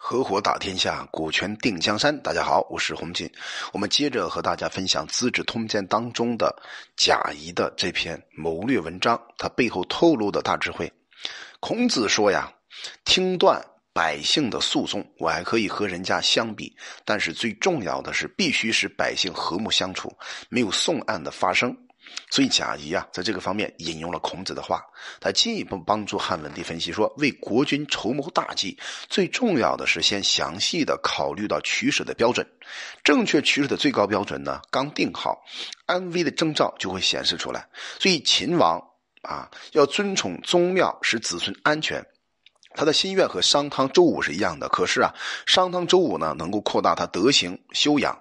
合伙打天下，股权定江山。大家好，我是洪锦。我们接着和大家分享《资治通鉴》当中的贾谊的这篇谋略文章，它背后透露的大智慧。孔子说呀：“听断百姓的诉讼，我还可以和人家相比；但是最重要的是，必须使百姓和睦相处，没有讼案的发生。”所以贾谊啊，在这个方面引用了孔子的话，他进一步帮助汉文帝分析说：为国君筹谋大计，最重要的是先详细的考虑到取舍的标准，正确取舍的最高标准呢，刚定好，安危的征兆就会显示出来。所以秦王啊，要尊崇宗庙，使子孙安全。他的心愿和商汤、周武是一样的，可是啊，商汤、周武呢，能够扩大他德行修养，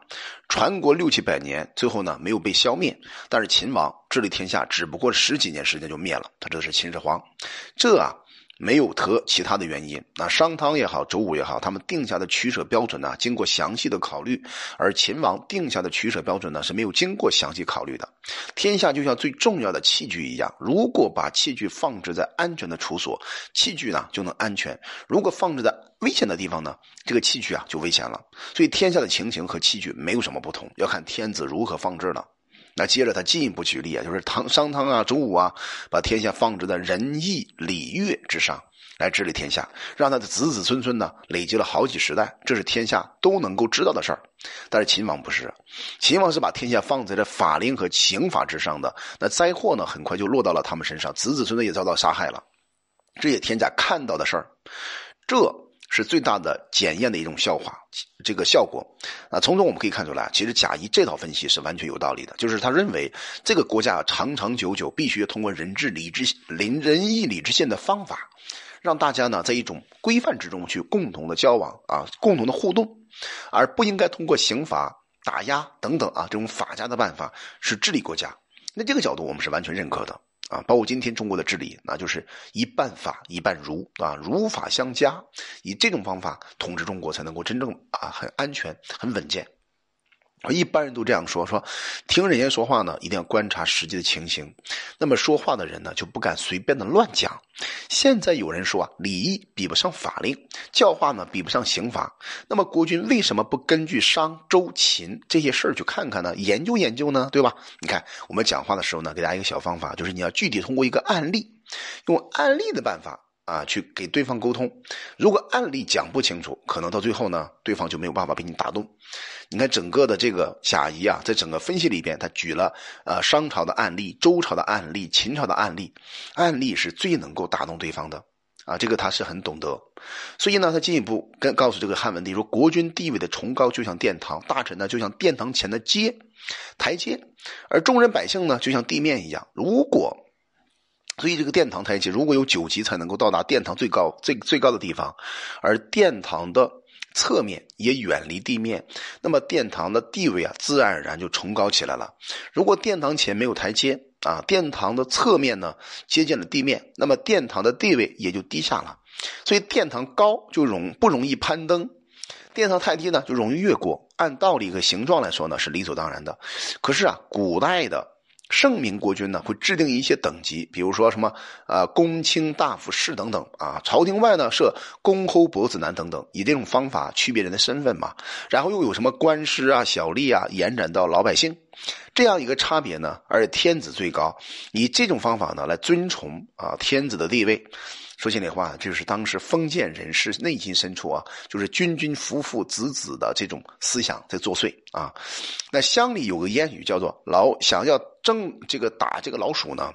传国六七百年，最后呢没有被消灭。但是秦王治理天下，只不过十几年时间就灭了，他这是秦始皇，这啊。没有得其他的原因，那商汤也好，周武也好，他们定下的取舍标准呢，经过详细的考虑；而秦王定下的取舍标准呢，是没有经过详细考虑的。天下就像最重要的器具一样，如果把器具放置在安全的处所，器具呢就能安全；如果放置在危险的地方呢，这个器具啊就危险了。所以天下的情形和器具没有什么不同，要看天子如何放置了。那接着他进一步举例啊，就是唐商汤啊、周武啊，把天下放置在仁义礼乐之上来治理天下，让他的子子孙孙呢累积了好几十代，这是天下都能够知道的事儿。但是秦王不是，秦王是把天下放在了法令和刑法之上的，那灾祸呢很快就落到了他们身上，子子孙孙也遭到杀害了，这也天下看到的事儿，这。是最大的检验的一种效果，这个效果啊，从中我们可以看出来，其实贾谊这套分析是完全有道理的。就是他认为这个国家长长久久必须通过仁智礼智仁仁义礼智信的方法，让大家呢在一种规范之中去共同的交往啊，共同的互动，而不应该通过刑法打压等等啊这种法家的办法是治理国家。那这个角度我们是完全认可的。啊，包括今天中国的治理，那就是一半法一半儒啊，儒法相加，以这种方法统治中国，才能够真正啊很安全、很稳健。一般人都这样说：说听人家说话呢，一定要观察实际的情形。那么说话的人呢，就不敢随便的乱讲。现在有人说啊，礼义比不上法令，教化呢比不上刑法。那么国君为什么不根据商周秦这些事儿去看看呢？研究研究呢？对吧？你看我们讲话的时候呢，给大家一个小方法，就是你要具体通过一个案例，用案例的办法。啊，去给对方沟通。如果案例讲不清楚，可能到最后呢，对方就没有办法被你打动。你看整个的这个贾谊啊，在整个分析里边，他举了呃商朝的案例、周朝的案例、秦朝的案例，案例是最能够打动对方的啊。这个他是很懂得，所以呢，他进一步跟告诉这个汉文帝说：国君地位的崇高就像殿堂，大臣呢就像殿堂前的阶台阶，而众人百姓呢就像地面一样。如果所以，这个殿堂台阶如果有九级才能够到达殿堂最高最最高的地方，而殿堂的侧面也远离地面，那么殿堂的地位啊，自然而然就崇高起来了。如果殿堂前没有台阶啊，殿堂的侧面呢接近了地面，那么殿堂的地位也就低下了。所以，殿堂高就容不容易攀登，殿堂太低呢就容易越过。按道理和形状来说呢，是理所当然的。可是啊，古代的。圣明国君呢，会制定一些等级，比如说什么啊，公卿大夫士等等啊，朝廷外呢设公侯伯子男等等，以这种方法区别人的身份嘛。然后又有什么官师啊、小吏啊，延展到老百姓，这样一个差别呢？而天子最高，以这种方法呢来尊崇啊天子的地位。说心里话，就是当时封建人士内心深处啊，就是君君父父子子的这种思想在作祟啊。那乡里有个谚语叫做“老想要正这个打这个老鼠呢，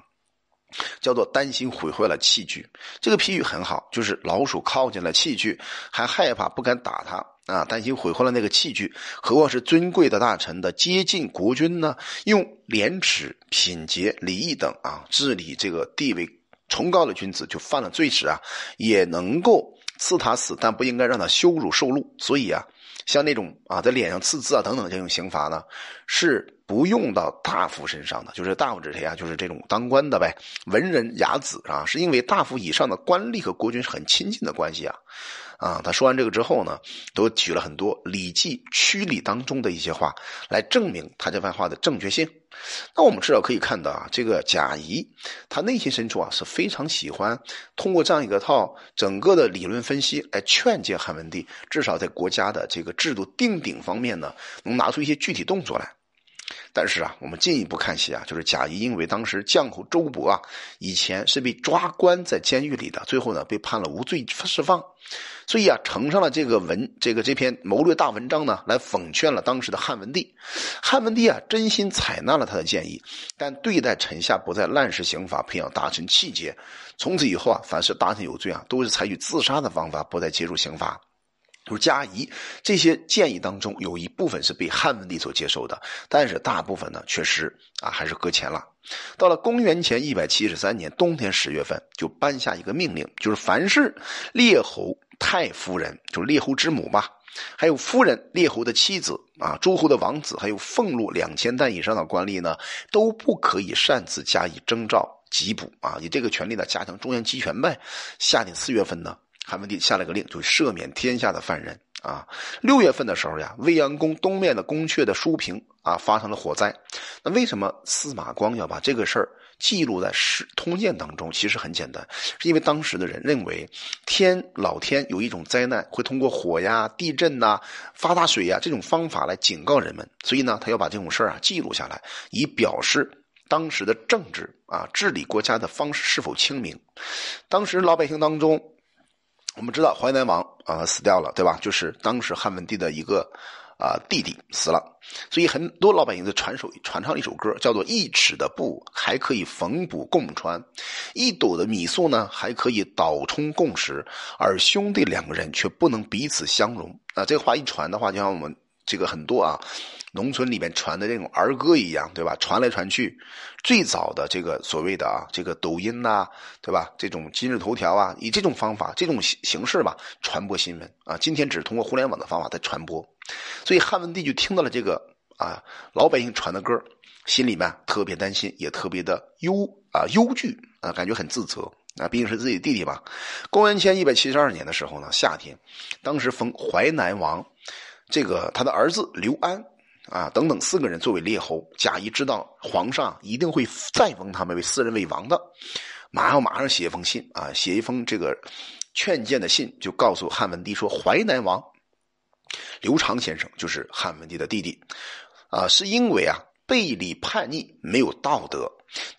叫做担心毁坏了器具”。这个譬喻很好，就是老鼠靠近了器具，还害怕不敢打它啊，担心毁坏了那个器具。何况是尊贵的大臣的接近国君呢？用廉耻、品节、礼义等啊治理这个地位。崇高的君子就犯了罪时啊，也能够赐他死，但不应该让他羞辱受辱。所以啊，像那种啊在脸上刺字啊等等这种刑罚呢，是不用到大夫身上的。就是大夫指谁啊？就是这种当官的呗，文人雅子啊，是因为大夫以上的官吏和国君是很亲近的关系啊。啊，他说完这个之后呢，都举了很多《礼记·曲礼》当中的一些话来证明他这番话的正确性。那我们至少可以看到啊，这个贾谊他内心深处啊是非常喜欢通过这样一个套整个的理论分析来劝诫汉文帝，至少在国家的这个制度定鼎方面呢，能拿出一些具体动作来。但是啊，我们进一步看戏啊，就是贾谊因为当时将侯周勃啊，以前是被抓关在监狱里的，最后呢被判了无罪释放，所以啊，呈上了这个文这个这篇谋略大文章呢，来讽劝了当时的汉文帝。汉文帝啊，真心采纳了他的建议，但对待臣下不再滥施刑罚，培养大臣气节。从此以后啊，凡是大臣有罪啊，都是采取自杀的方法，不再接受刑罚。就是嘉仪这些建议当中，有一部分是被汉文帝所接受的，但是大部分呢，确实啊还是搁浅了。到了公元前一百七十三年冬天十月份，就颁下一个命令，就是凡是列侯太夫人，就是列侯之母吧，还有夫人列侯的妻子啊，诸侯的王子，还有俸禄两千担以上的官吏呢，都不可以擅自加以征召缉捕啊，以这个权利呢，加强中央集权呗。夏天四月份呢。汉文帝下了个令，就赦免天下的犯人啊。六月份的时候呀，未央宫东面的宫阙的书屏啊发生了火灾。那为什么司马光要把这个事儿记录在《史通鉴》当中？其实很简单，是因为当时的人认为天老天有一种灾难会通过火呀、地震呐、发大水呀这种方法来警告人们，所以呢，他要把这种事儿啊记录下来，以表示当时的政治啊治理国家的方式是否清明。当时老百姓当中。我们知道淮南王啊死掉了，对吧？就是当时汉文帝的一个啊弟弟死了，所以很多老百姓就传首传唱一首歌，叫做“一尺的布还可以缝补共穿，一斗的米粟呢还可以倒充共食，而兄弟两个人却不能彼此相容”。啊，这个话一传的话，就像我们这个很多啊。农村里面传的这种儿歌一样，对吧？传来传去，最早的这个所谓的啊，这个抖音呐，对吧？这种今日头条啊，以这种方法、这种形形式吧，传播新闻啊。今天只是通过互联网的方法在传播，所以汉文帝就听到了这个啊老百姓传的歌，心里面特别担心，也特别的忧啊忧惧啊，感觉很自责啊。毕竟是自己弟弟吧。公元前一百七十二年的时候呢，夏天，当时封淮南王，这个他的儿子刘安。啊，等等，四个人作为列侯，贾谊知道皇上一定会再封他们为四人为王的，马上马上写一封信啊，写一封这个劝谏的信，就告诉汉文帝说，淮南王刘长先生就是汉文帝的弟弟，啊，是因为啊背离叛逆，没有道德，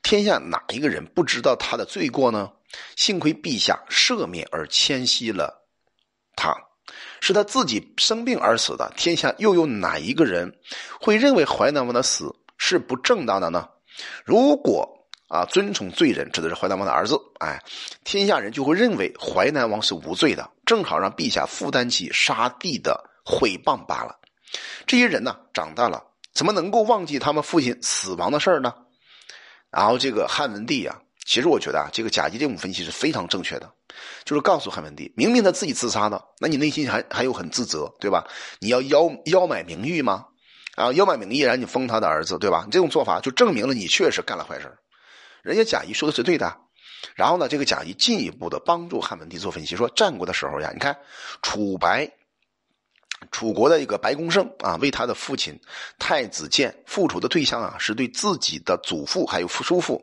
天下哪一个人不知道他的罪过呢？幸亏陛下赦免而迁徙了他。是他自己生病而死的，天下又有哪一个人会认为淮南王的死是不正当的呢？如果啊尊崇罪人，指的是淮南王的儿子，哎，天下人就会认为淮南王是无罪的，正好让陛下负担起杀弟的毁谤罢了。这些人呢，长大了怎么能够忘记他们父亲死亡的事儿呢？然后这个汉文帝呀。其实我觉得啊，这个贾谊这种分析是非常正确的，就是告诉汉文帝，明明他自己自杀的，那你内心还还有很自责，对吧？你要邀邀买名誉吗？啊，邀买名义，然后你封他的儿子，对吧？你这种做法就证明了你确实干了坏事人家贾谊说的是对的。然后呢，这个贾谊进一步的帮助汉文帝做分析，说战国的时候呀，你看楚白，楚国的一个白公胜啊，为他的父亲太子建复仇的对象啊，是对自己的祖父还有叔父。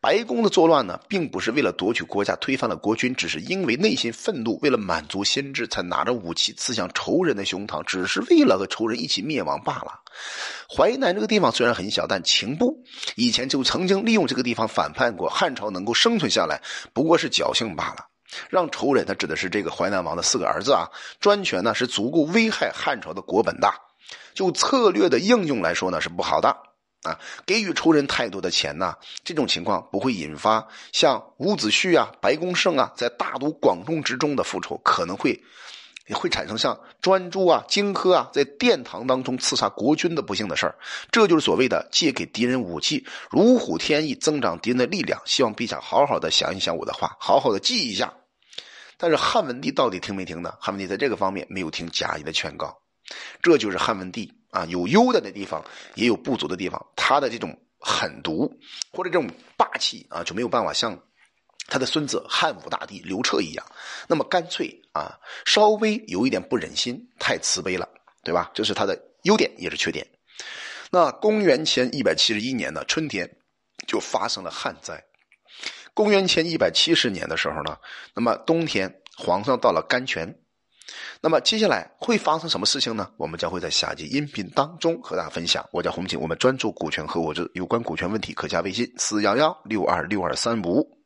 白宫的作乱呢，并不是为了夺取国家、推翻了国君，只是因为内心愤怒，为了满足先知，才拿着武器刺向仇人的胸膛，只是为了和仇人一起灭亡罢了。淮南这个地方虽然很小，但秦部以前就曾经利用这个地方反叛过，汉朝能够生存下来，不过是侥幸罢了。让仇人，他指的是这个淮南王的四个儿子啊，专权呢是足够危害汉朝的国本的。就策略的应用来说呢，是不好的。啊，给予仇人太多的钱呐，这种情况不会引发像伍子胥啊、白公胜啊在大都广众之中的复仇，可能会会产生像专诸啊、荆轲啊在殿堂当中刺杀国君的不幸的事儿。这就是所谓的借给敌人武器，如虎添翼，增长敌人的力量。希望陛下好好的想一想我的话，好好的记一下。但是汉文帝到底听没听呢？汉文帝在这个方面没有听贾谊的劝告，这就是汉文帝。啊，有优的的地方，也有不足的地方。他的这种狠毒或者这种霸气啊，就没有办法像他的孙子汉武大帝刘彻一样，那么干脆啊，稍微有一点不忍心，太慈悲了，对吧？这是他的优点，也是缺点。那公元前一百七十一年的春天，就发生了旱灾。公元前一百七十年的时候呢，那么冬天皇上到了甘泉。那么接下来会发生什么事情呢？我们将会在下集音频当中和大家分享。我叫洪锦，我们专注股权合伙制，有关股权问题可加微信四幺幺六二六二三五。